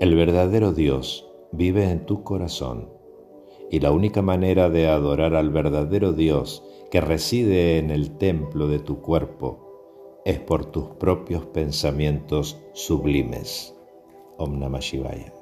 El verdadero Dios vive en tu corazón y la única manera de adorar al verdadero Dios que reside en el templo de tu cuerpo es por tus propios pensamientos sublimes. Om Namah Shivaya.